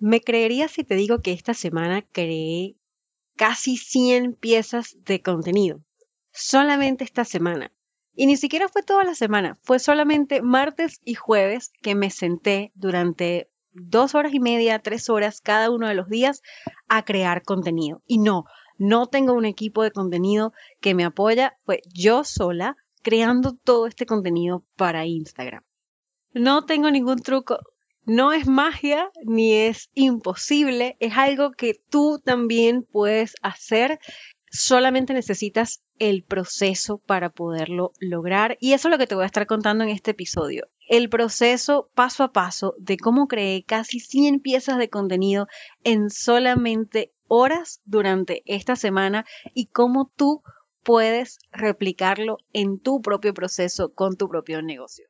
Me creerías si te digo que esta semana creé casi 100 piezas de contenido. Solamente esta semana. Y ni siquiera fue toda la semana, fue solamente martes y jueves que me senté durante dos horas y media, tres horas cada uno de los días a crear contenido. Y no, no tengo un equipo de contenido que me apoya, fue yo sola creando todo este contenido para Instagram. No tengo ningún truco, no es magia ni es imposible, es algo que tú también puedes hacer. Solamente necesitas el proceso para poderlo lograr y eso es lo que te voy a estar contando en este episodio. El proceso paso a paso de cómo creé casi 100 piezas de contenido en solamente horas durante esta semana y cómo tú puedes replicarlo en tu propio proceso con tu propio negocio.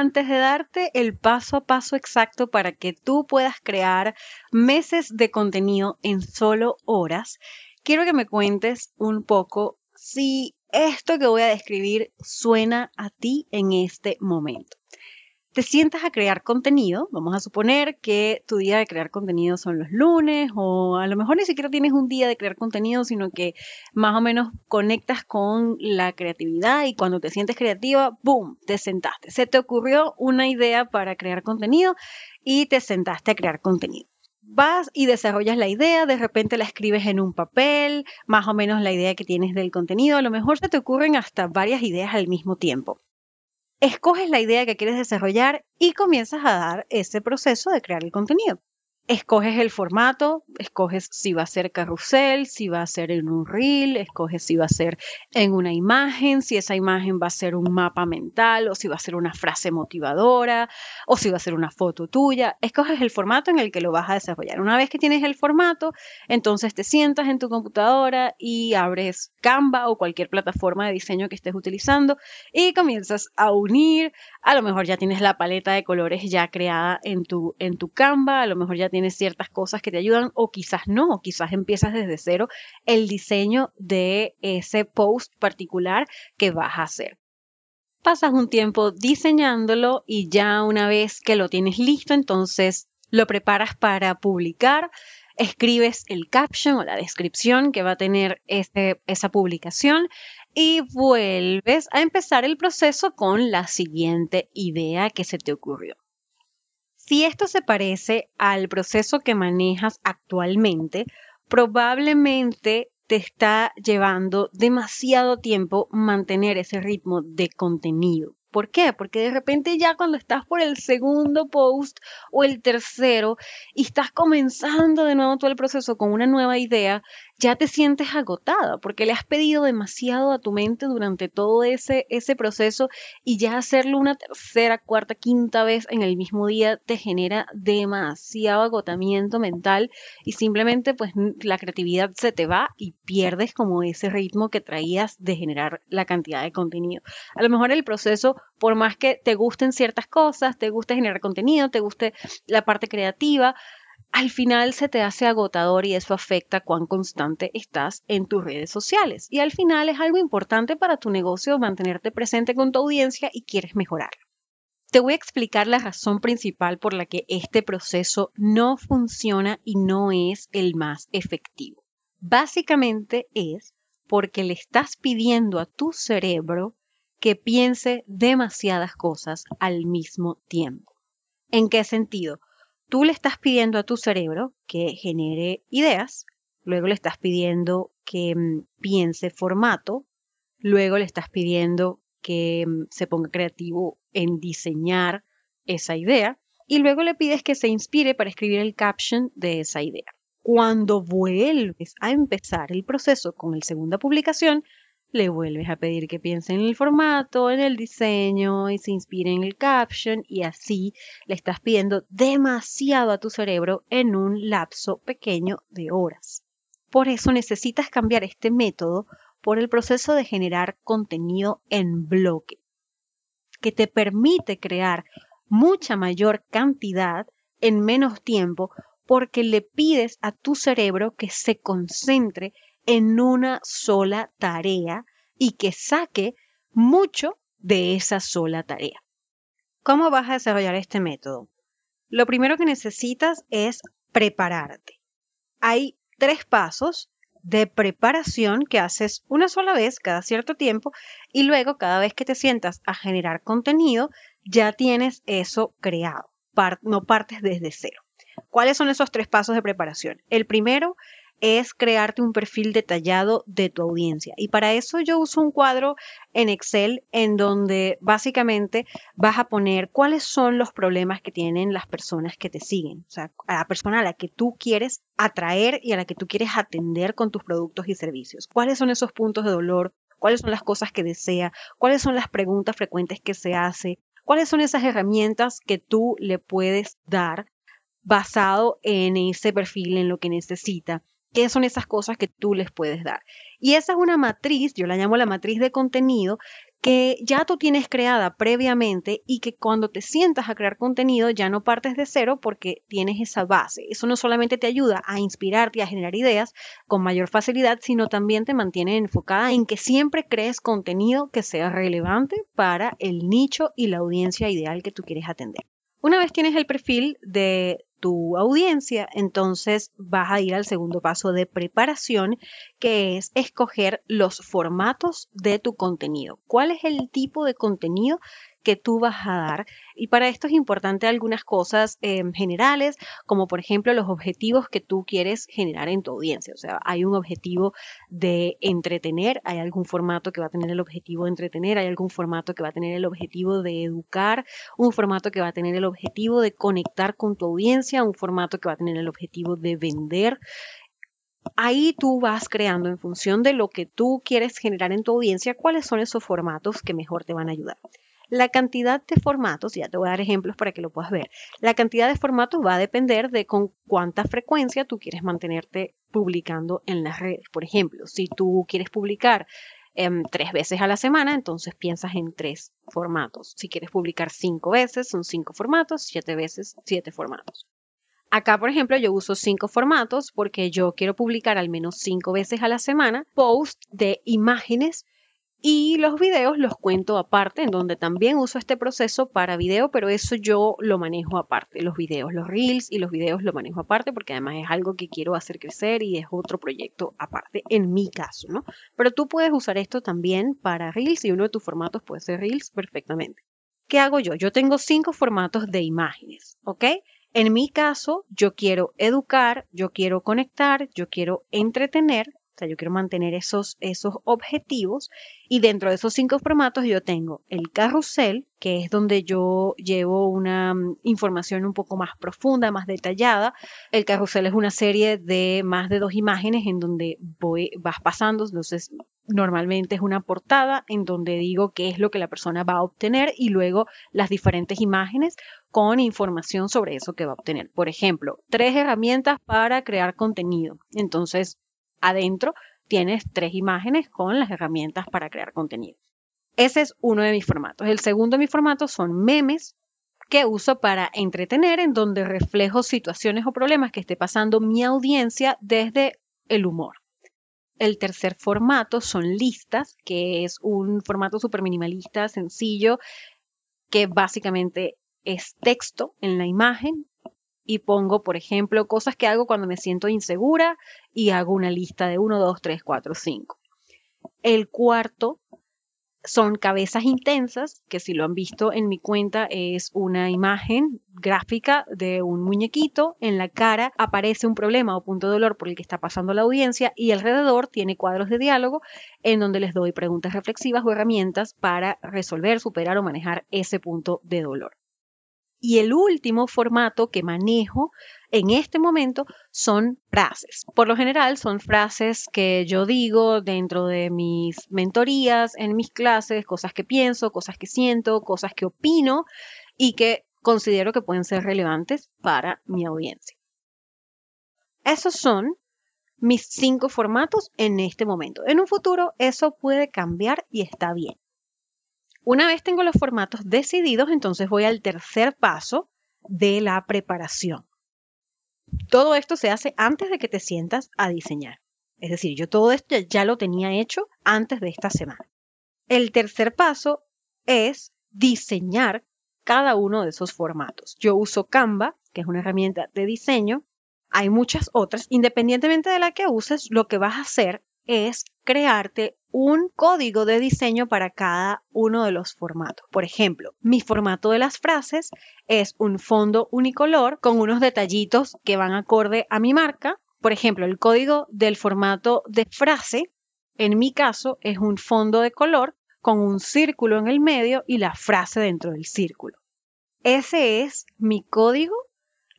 Antes de darte el paso a paso exacto para que tú puedas crear meses de contenido en solo horas, quiero que me cuentes un poco si esto que voy a describir suena a ti en este momento te sientas a crear contenido, vamos a suponer que tu día de crear contenido son los lunes o a lo mejor ni siquiera tienes un día de crear contenido, sino que más o menos conectas con la creatividad y cuando te sientes creativa, ¡boom!, te sentaste. Se te ocurrió una idea para crear contenido y te sentaste a crear contenido. Vas y desarrollas la idea, de repente la escribes en un papel, más o menos la idea que tienes del contenido, a lo mejor se te ocurren hasta varias ideas al mismo tiempo escoges la idea que quieres desarrollar y comienzas a dar ese proceso de crear el contenido escoges el formato, escoges si va a ser carrusel, si va a ser en un reel, escoges si va a ser en una imagen, si esa imagen va a ser un mapa mental o si va a ser una frase motivadora o si va a ser una foto tuya. Escoges el formato en el que lo vas a desarrollar. Una vez que tienes el formato, entonces te sientas en tu computadora y abres Canva o cualquier plataforma de diseño que estés utilizando y comienzas a unir. A lo mejor ya tienes la paleta de colores ya creada en tu, en tu Canva, a lo mejor ya tienes tienes ciertas cosas que te ayudan o quizás no, quizás empiezas desde cero el diseño de ese post particular que vas a hacer. Pasas un tiempo diseñándolo y ya una vez que lo tienes listo, entonces lo preparas para publicar, escribes el caption o la descripción que va a tener este, esa publicación y vuelves a empezar el proceso con la siguiente idea que se te ocurrió. Si esto se parece al proceso que manejas actualmente, probablemente te está llevando demasiado tiempo mantener ese ritmo de contenido. ¿Por qué? Porque de repente ya cuando estás por el segundo post o el tercero y estás comenzando de nuevo todo el proceso con una nueva idea, ya te sientes agotada porque le has pedido demasiado a tu mente durante todo ese, ese proceso y ya hacerlo una tercera, cuarta, quinta vez en el mismo día te genera demasiado agotamiento mental y simplemente pues la creatividad se te va y pierdes como ese ritmo que traías de generar la cantidad de contenido. A lo mejor el proceso, por más que te gusten ciertas cosas, te guste generar contenido, te guste la parte creativa, al final se te hace agotador y eso afecta cuán constante estás en tus redes sociales. Y al final es algo importante para tu negocio mantenerte presente con tu audiencia y quieres mejorar. Te voy a explicar la razón principal por la que este proceso no funciona y no es el más efectivo. Básicamente es porque le estás pidiendo a tu cerebro que piense demasiadas cosas al mismo tiempo. ¿En qué sentido? Tú le estás pidiendo a tu cerebro que genere ideas, luego le estás pidiendo que mm, piense formato, luego le estás pidiendo que mm, se ponga creativo en diseñar esa idea y luego le pides que se inspire para escribir el caption de esa idea. Cuando vuelves a empezar el proceso con la segunda publicación, le vuelves a pedir que piense en el formato, en el diseño y se inspire en el caption y así le estás pidiendo demasiado a tu cerebro en un lapso pequeño de horas. Por eso necesitas cambiar este método por el proceso de generar contenido en bloque, que te permite crear mucha mayor cantidad en menos tiempo porque le pides a tu cerebro que se concentre en una sola tarea y que saque mucho de esa sola tarea. ¿Cómo vas a desarrollar este método? Lo primero que necesitas es prepararte. Hay tres pasos de preparación que haces una sola vez cada cierto tiempo y luego cada vez que te sientas a generar contenido ya tienes eso creado, no partes desde cero. ¿Cuáles son esos tres pasos de preparación? El primero es crearte un perfil detallado de tu audiencia. Y para eso yo uso un cuadro en Excel en donde básicamente vas a poner cuáles son los problemas que tienen las personas que te siguen. O sea, a la persona a la que tú quieres atraer y a la que tú quieres atender con tus productos y servicios. ¿Cuáles son esos puntos de dolor? ¿Cuáles son las cosas que desea? ¿Cuáles son las preguntas frecuentes que se hace? ¿Cuáles son esas herramientas que tú le puedes dar basado en ese perfil, en lo que necesita? Qué son esas cosas que tú les puedes dar. Y esa es una matriz, yo la llamo la matriz de contenido, que ya tú tienes creada previamente y que cuando te sientas a crear contenido ya no partes de cero porque tienes esa base. Eso no solamente te ayuda a inspirarte a generar ideas con mayor facilidad, sino también te mantiene enfocada en que siempre crees contenido que sea relevante para el nicho y la audiencia ideal que tú quieres atender. Una vez tienes el perfil de tu audiencia, entonces vas a ir al segundo paso de preparación, que es escoger los formatos de tu contenido. ¿Cuál es el tipo de contenido que tú vas a dar. Y para esto es importante algunas cosas em, generales, como por ejemplo los objetivos que tú quieres generar en tu audiencia. O sea, hay un objetivo de entretener, hay algún formato que va a tener el objetivo de entretener, hay algún formato que va a tener el objetivo de educar, un formato que va a tener el objetivo de conectar con tu audiencia, un formato que va a tener el objetivo de vender ahí tú vas creando en función de lo que tú quieres generar en tu audiencia, cuáles son esos formatos que mejor te van a ayudar. La cantidad de formatos, ya te voy a dar ejemplos para que lo puedas ver, la cantidad de formatos va a depender de con cuánta frecuencia tú quieres mantenerte publicando en las redes. Por ejemplo, si tú quieres publicar em, tres veces a la semana, entonces piensas en tres formatos. Si quieres publicar cinco veces, son cinco formatos, siete veces, siete formatos. Acá, por ejemplo, yo uso cinco formatos porque yo quiero publicar al menos cinco veces a la semana post de imágenes y los videos los cuento aparte, en donde también uso este proceso para video, pero eso yo lo manejo aparte. Los videos, los reels y los videos lo manejo aparte porque además es algo que quiero hacer crecer y es otro proyecto aparte en mi caso, ¿no? Pero tú puedes usar esto también para reels y uno de tus formatos puede ser reels perfectamente. ¿Qué hago yo? Yo tengo cinco formatos de imágenes, ¿ok? En mi caso, yo quiero educar, yo quiero conectar, yo quiero entretener yo quiero mantener esos, esos objetivos y dentro de esos cinco formatos yo tengo el carrusel, que es donde yo llevo una mm, información un poco más profunda, más detallada. El carrusel es una serie de más de dos imágenes en donde voy, vas pasando, entonces normalmente es una portada en donde digo qué es lo que la persona va a obtener y luego las diferentes imágenes con información sobre eso que va a obtener. Por ejemplo, tres herramientas para crear contenido. Entonces, adentro tienes tres imágenes con las herramientas para crear contenido. Ese es uno de mis formatos. El segundo de mis formatos son memes que uso para entretener, en donde reflejo situaciones o problemas que esté pasando mi audiencia desde el humor. El tercer formato son listas, que es un formato súper minimalista, sencillo, que básicamente es texto en la imagen y pongo, por ejemplo, cosas que hago cuando me siento insegura y hago una lista de 1, 2, 3, 4, 5. El cuarto son cabezas intensas, que si lo han visto en mi cuenta es una imagen gráfica de un muñequito. En la cara aparece un problema o punto de dolor por el que está pasando la audiencia y alrededor tiene cuadros de diálogo en donde les doy preguntas reflexivas o herramientas para resolver, superar o manejar ese punto de dolor. Y el último formato que manejo en este momento son frases. Por lo general son frases que yo digo dentro de mis mentorías, en mis clases, cosas que pienso, cosas que siento, cosas que opino y que considero que pueden ser relevantes para mi audiencia. Esos son mis cinco formatos en este momento. En un futuro eso puede cambiar y está bien. Una vez tengo los formatos decididos, entonces voy al tercer paso de la preparación. Todo esto se hace antes de que te sientas a diseñar. Es decir, yo todo esto ya lo tenía hecho antes de esta semana. El tercer paso es diseñar cada uno de esos formatos. Yo uso Canva, que es una herramienta de diseño. Hay muchas otras. Independientemente de la que uses, lo que vas a hacer es crearte un código de diseño para cada uno de los formatos. Por ejemplo, mi formato de las frases es un fondo unicolor con unos detallitos que van acorde a mi marca. Por ejemplo, el código del formato de frase, en mi caso, es un fondo de color con un círculo en el medio y la frase dentro del círculo. Ese es mi código.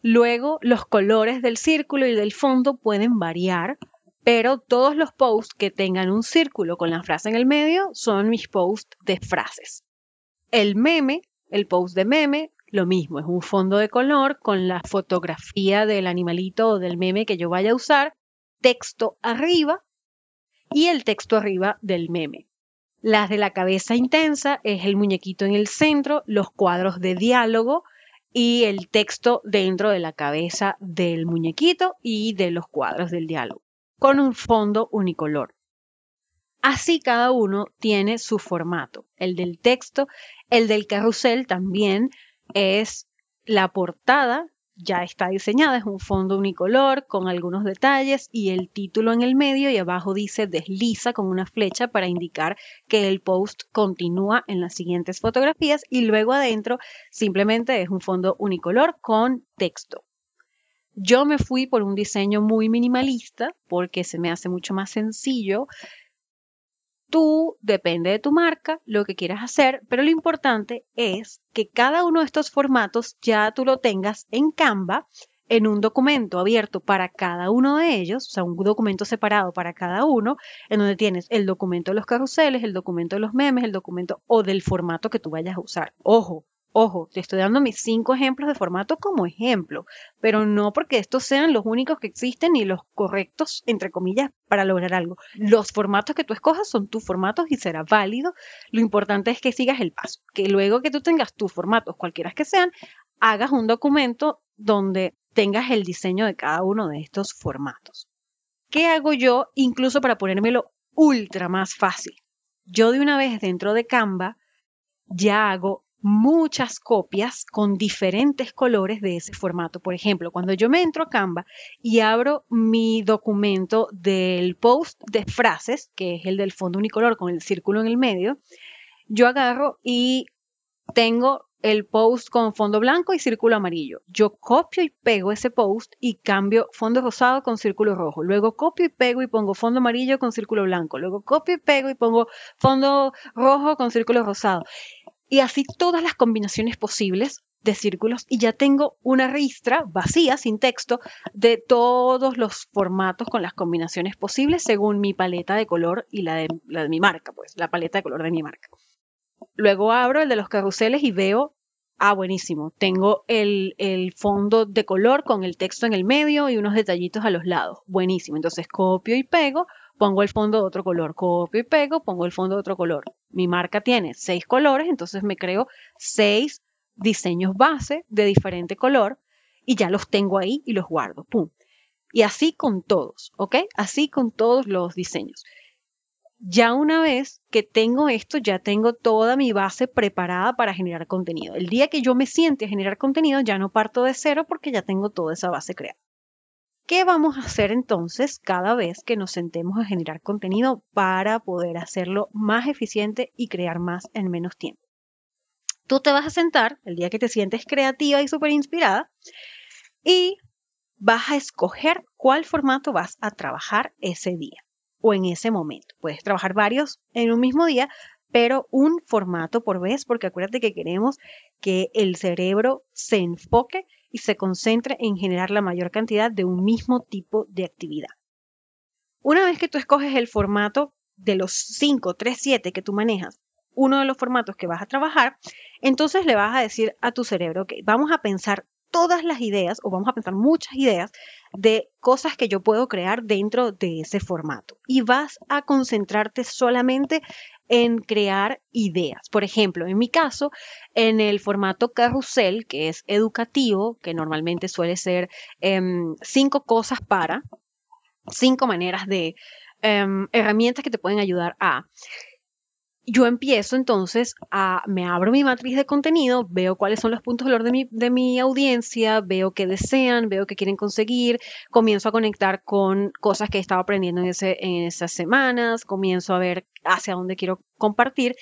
Luego, los colores del círculo y del fondo pueden variar pero todos los posts que tengan un círculo con la frase en el medio son mis posts de frases. El meme, el post de meme, lo mismo, es un fondo de color con la fotografía del animalito o del meme que yo vaya a usar, texto arriba y el texto arriba del meme. Las de la cabeza intensa es el muñequito en el centro, los cuadros de diálogo y el texto dentro de la cabeza del muñequito y de los cuadros del diálogo con un fondo unicolor. Así cada uno tiene su formato. El del texto, el del carrusel también es la portada, ya está diseñada, es un fondo unicolor con algunos detalles y el título en el medio y abajo dice desliza con una flecha para indicar que el post continúa en las siguientes fotografías y luego adentro simplemente es un fondo unicolor con texto. Yo me fui por un diseño muy minimalista porque se me hace mucho más sencillo. Tú, depende de tu marca, lo que quieras hacer, pero lo importante es que cada uno de estos formatos ya tú lo tengas en Canva en un documento abierto para cada uno de ellos, o sea, un documento separado para cada uno, en donde tienes el documento de los carruseles, el documento de los memes, el documento o del formato que tú vayas a usar. Ojo, Ojo, te estoy dando mis cinco ejemplos de formato como ejemplo, pero no porque estos sean los únicos que existen ni los correctos, entre comillas, para lograr algo. Los formatos que tú escojas son tus formatos y será válido. Lo importante es que sigas el paso, que luego que tú tengas tus formatos, cualquiera que sean, hagas un documento donde tengas el diseño de cada uno de estos formatos. ¿Qué hago yo incluso para ponérmelo ultra más fácil? Yo de una vez dentro de Canva ya hago muchas copias con diferentes colores de ese formato. Por ejemplo, cuando yo me entro a Canva y abro mi documento del post de frases, que es el del fondo unicolor con el círculo en el medio, yo agarro y tengo el post con fondo blanco y círculo amarillo. Yo copio y pego ese post y cambio fondo rosado con círculo rojo. Luego copio y pego y pongo fondo amarillo con círculo blanco. Luego copio y pego y pongo fondo rojo con círculo rosado y así todas las combinaciones posibles de círculos y ya tengo una ristra vacía, sin texto, de todos los formatos con las combinaciones posibles según mi paleta de color y la de, la de mi marca, pues la paleta de color de mi marca. Luego abro el de los carruseles y veo, ah, buenísimo, tengo el, el fondo de color con el texto en el medio y unos detallitos a los lados. Buenísimo, entonces copio y pego pongo el fondo de otro color, copio y pego, pongo el fondo de otro color. Mi marca tiene seis colores, entonces me creo seis diseños base de diferente color y ya los tengo ahí y los guardo. ¡Pum! Y así con todos, ¿ok? Así con todos los diseños. Ya una vez que tengo esto, ya tengo toda mi base preparada para generar contenido. El día que yo me siente a generar contenido, ya no parto de cero porque ya tengo toda esa base creada. ¿Qué vamos a hacer entonces cada vez que nos sentemos a generar contenido para poder hacerlo más eficiente y crear más en menos tiempo? Tú te vas a sentar el día que te sientes creativa y súper inspirada y vas a escoger cuál formato vas a trabajar ese día o en ese momento. Puedes trabajar varios en un mismo día, pero un formato por vez, porque acuérdate que queremos que el cerebro se enfoque y se concentre en generar la mayor cantidad de un mismo tipo de actividad. Una vez que tú escoges el formato de los 5, 3, 7 que tú manejas, uno de los formatos que vas a trabajar, entonces le vas a decir a tu cerebro, ok, vamos a pensar todas las ideas o vamos a pensar muchas ideas de cosas que yo puedo crear dentro de ese formato. Y vas a concentrarte solamente en crear ideas. Por ejemplo, en mi caso, en el formato carrusel, que es educativo, que normalmente suele ser em, cinco cosas para, cinco maneras de em, herramientas que te pueden ayudar a yo empiezo entonces a, me abro mi matriz de contenido, veo cuáles son los puntos de valor de mi, de mi audiencia, veo qué desean, veo qué quieren conseguir, comienzo a conectar con cosas que he estado aprendiendo en, ese, en esas semanas, comienzo a ver hacia dónde quiero compartir,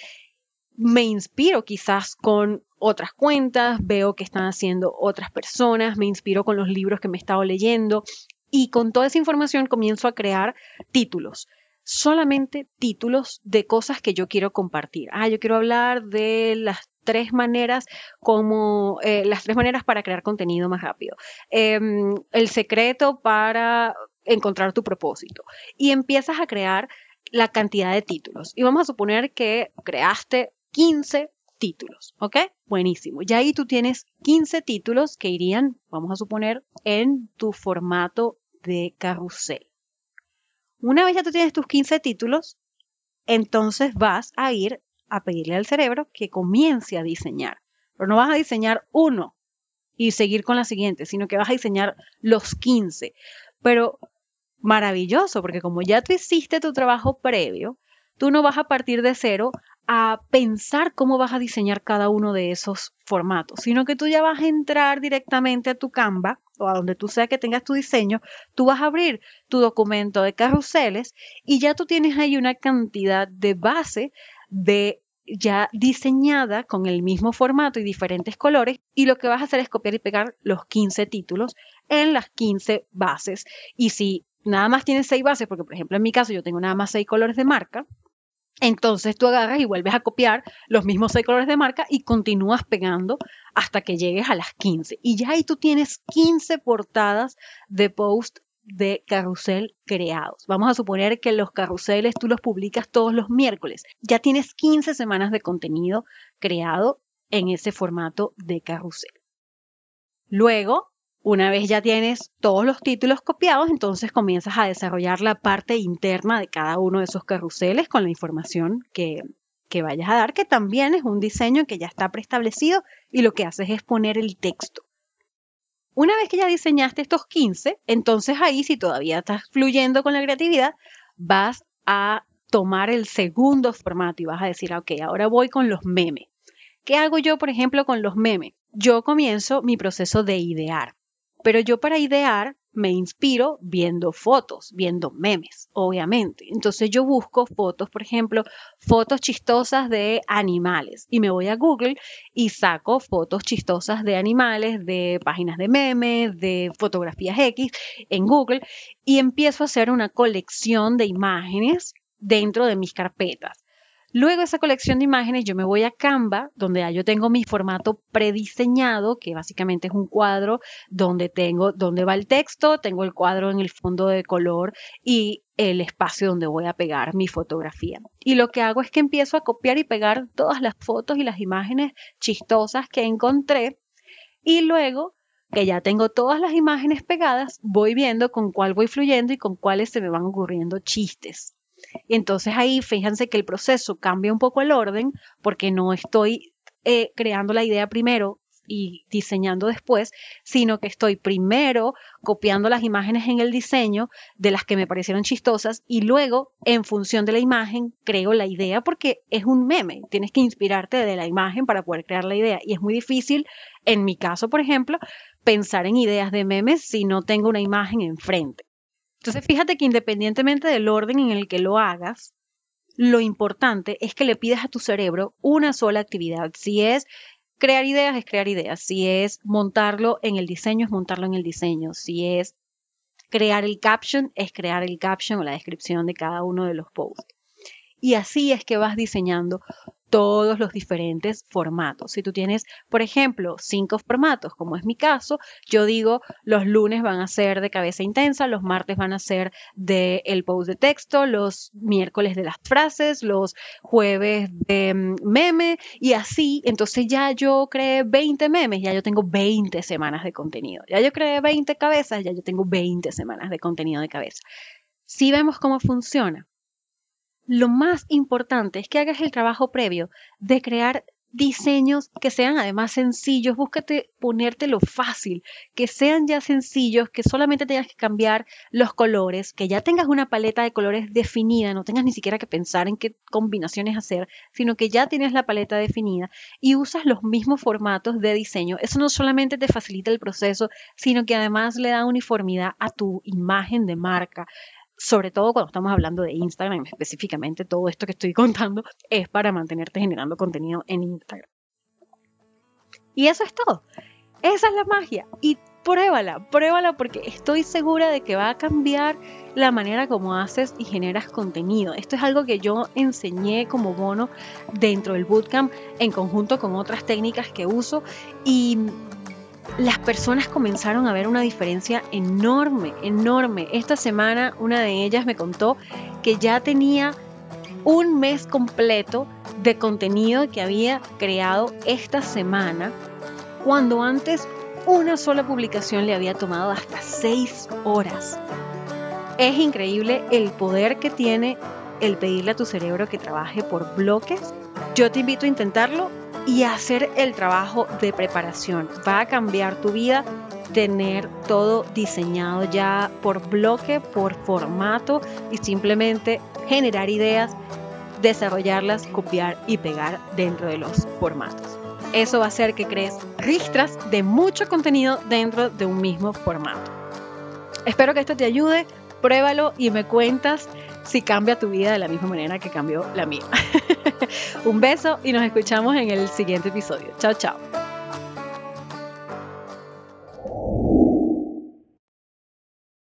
me inspiro quizás con otras cuentas, veo qué están haciendo otras personas, me inspiro con los libros que me he estado leyendo y con toda esa información comienzo a crear títulos solamente títulos de cosas que yo quiero compartir. Ah, yo quiero hablar de las tres maneras como eh, las tres maneras para crear contenido más rápido. Em, el secreto para encontrar tu propósito. Y empiezas a crear la cantidad de títulos. Y vamos a suponer que creaste 15 títulos, ¿ok? Buenísimo. Ya ahí tú tienes 15 títulos que irían, vamos a suponer, en tu formato de carrusel. Una vez ya tú tienes tus 15 títulos, entonces vas a ir a pedirle al cerebro que comience a diseñar. Pero no vas a diseñar uno y seguir con la siguiente, sino que vas a diseñar los 15. Pero maravilloso, porque como ya tú hiciste tu trabajo previo, tú no vas a partir de cero a pensar cómo vas a diseñar cada uno de esos formatos, sino que tú ya vas a entrar directamente a tu Canva o a donde tú sea que tengas tu diseño, tú vas a abrir tu documento de carruseles y ya tú tienes ahí una cantidad de base de ya diseñada con el mismo formato y diferentes colores y lo que vas a hacer es copiar y pegar los 15 títulos en las 15 bases. Y si nada más tienes 6 bases, porque por ejemplo en mi caso yo tengo nada más 6 colores de marca, entonces tú agarras y vuelves a copiar los mismos seis colores de marca y continúas pegando hasta que llegues a las 15. Y ya ahí tú tienes 15 portadas de post de carrusel creados. Vamos a suponer que los carruseles tú los publicas todos los miércoles. Ya tienes 15 semanas de contenido creado en ese formato de carrusel. Luego una vez ya tienes todos los títulos copiados, entonces comienzas a desarrollar la parte interna de cada uno de esos carruseles con la información que, que vayas a dar, que también es un diseño que ya está preestablecido y lo que haces es poner el texto. Una vez que ya diseñaste estos 15, entonces ahí si todavía estás fluyendo con la creatividad, vas a tomar el segundo formato y vas a decir, ok, ahora voy con los memes. ¿Qué hago yo, por ejemplo, con los memes? Yo comienzo mi proceso de idear. Pero yo para idear me inspiro viendo fotos, viendo memes, obviamente. Entonces yo busco fotos, por ejemplo, fotos chistosas de animales y me voy a Google y saco fotos chistosas de animales, de páginas de memes, de fotografías X en Google y empiezo a hacer una colección de imágenes dentro de mis carpetas. Luego esa colección de imágenes yo me voy a Canva, donde ya yo tengo mi formato prediseñado, que básicamente es un cuadro donde tengo donde va el texto, tengo el cuadro en el fondo de color y el espacio donde voy a pegar mi fotografía. Y lo que hago es que empiezo a copiar y pegar todas las fotos y las imágenes chistosas que encontré y luego que ya tengo todas las imágenes pegadas, voy viendo con cuál voy fluyendo y con cuáles se me van ocurriendo chistes. Entonces ahí fíjense que el proceso cambia un poco el orden porque no estoy eh, creando la idea primero y diseñando después, sino que estoy primero copiando las imágenes en el diseño de las que me parecieron chistosas y luego, en función de la imagen, creo la idea porque es un meme. Tienes que inspirarte de la imagen para poder crear la idea. Y es muy difícil, en mi caso, por ejemplo, pensar en ideas de memes si no tengo una imagen enfrente. Entonces, fíjate que independientemente del orden en el que lo hagas, lo importante es que le pidas a tu cerebro una sola actividad. Si es crear ideas, es crear ideas. Si es montarlo en el diseño, es montarlo en el diseño. Si es crear el caption, es crear el caption o la descripción de cada uno de los posts. Y así es que vas diseñando todos los diferentes formatos. Si tú tienes, por ejemplo, cinco formatos, como es mi caso, yo digo los lunes van a ser de cabeza intensa, los martes van a ser de el post de texto, los miércoles de las frases, los jueves de mm, meme y así. Entonces ya yo creé 20 memes, ya yo tengo 20 semanas de contenido. Ya yo creé 20 cabezas, ya yo tengo 20 semanas de contenido de cabeza. Si vemos cómo funciona, lo más importante es que hagas el trabajo previo de crear diseños que sean además sencillos, búscate ponértelo fácil, que sean ya sencillos, que solamente tengas que cambiar los colores, que ya tengas una paleta de colores definida, no tengas ni siquiera que pensar en qué combinaciones hacer, sino que ya tienes la paleta definida y usas los mismos formatos de diseño. Eso no solamente te facilita el proceso, sino que además le da uniformidad a tu imagen de marca sobre todo cuando estamos hablando de Instagram específicamente, todo esto que estoy contando es para mantenerte generando contenido en Instagram. Y eso es todo. Esa es la magia. Y pruébala, pruébala porque estoy segura de que va a cambiar la manera como haces y generas contenido. Esto es algo que yo enseñé como bono dentro del bootcamp en conjunto con otras técnicas que uso y las personas comenzaron a ver una diferencia enorme, enorme. Esta semana una de ellas me contó que ya tenía un mes completo de contenido que había creado esta semana, cuando antes una sola publicación le había tomado hasta seis horas. Es increíble el poder que tiene el pedirle a tu cerebro que trabaje por bloques. Yo te invito a intentarlo y hacer el trabajo de preparación. Va a cambiar tu vida tener todo diseñado ya por bloque, por formato y simplemente generar ideas, desarrollarlas, copiar y pegar dentro de los formatos. Eso va a hacer que crees ristras de mucho contenido dentro de un mismo formato. Espero que esto te ayude, pruébalo y me cuentas si cambia tu vida de la misma manera que cambió la mía. Un beso y nos escuchamos en el siguiente episodio. Chao, chao.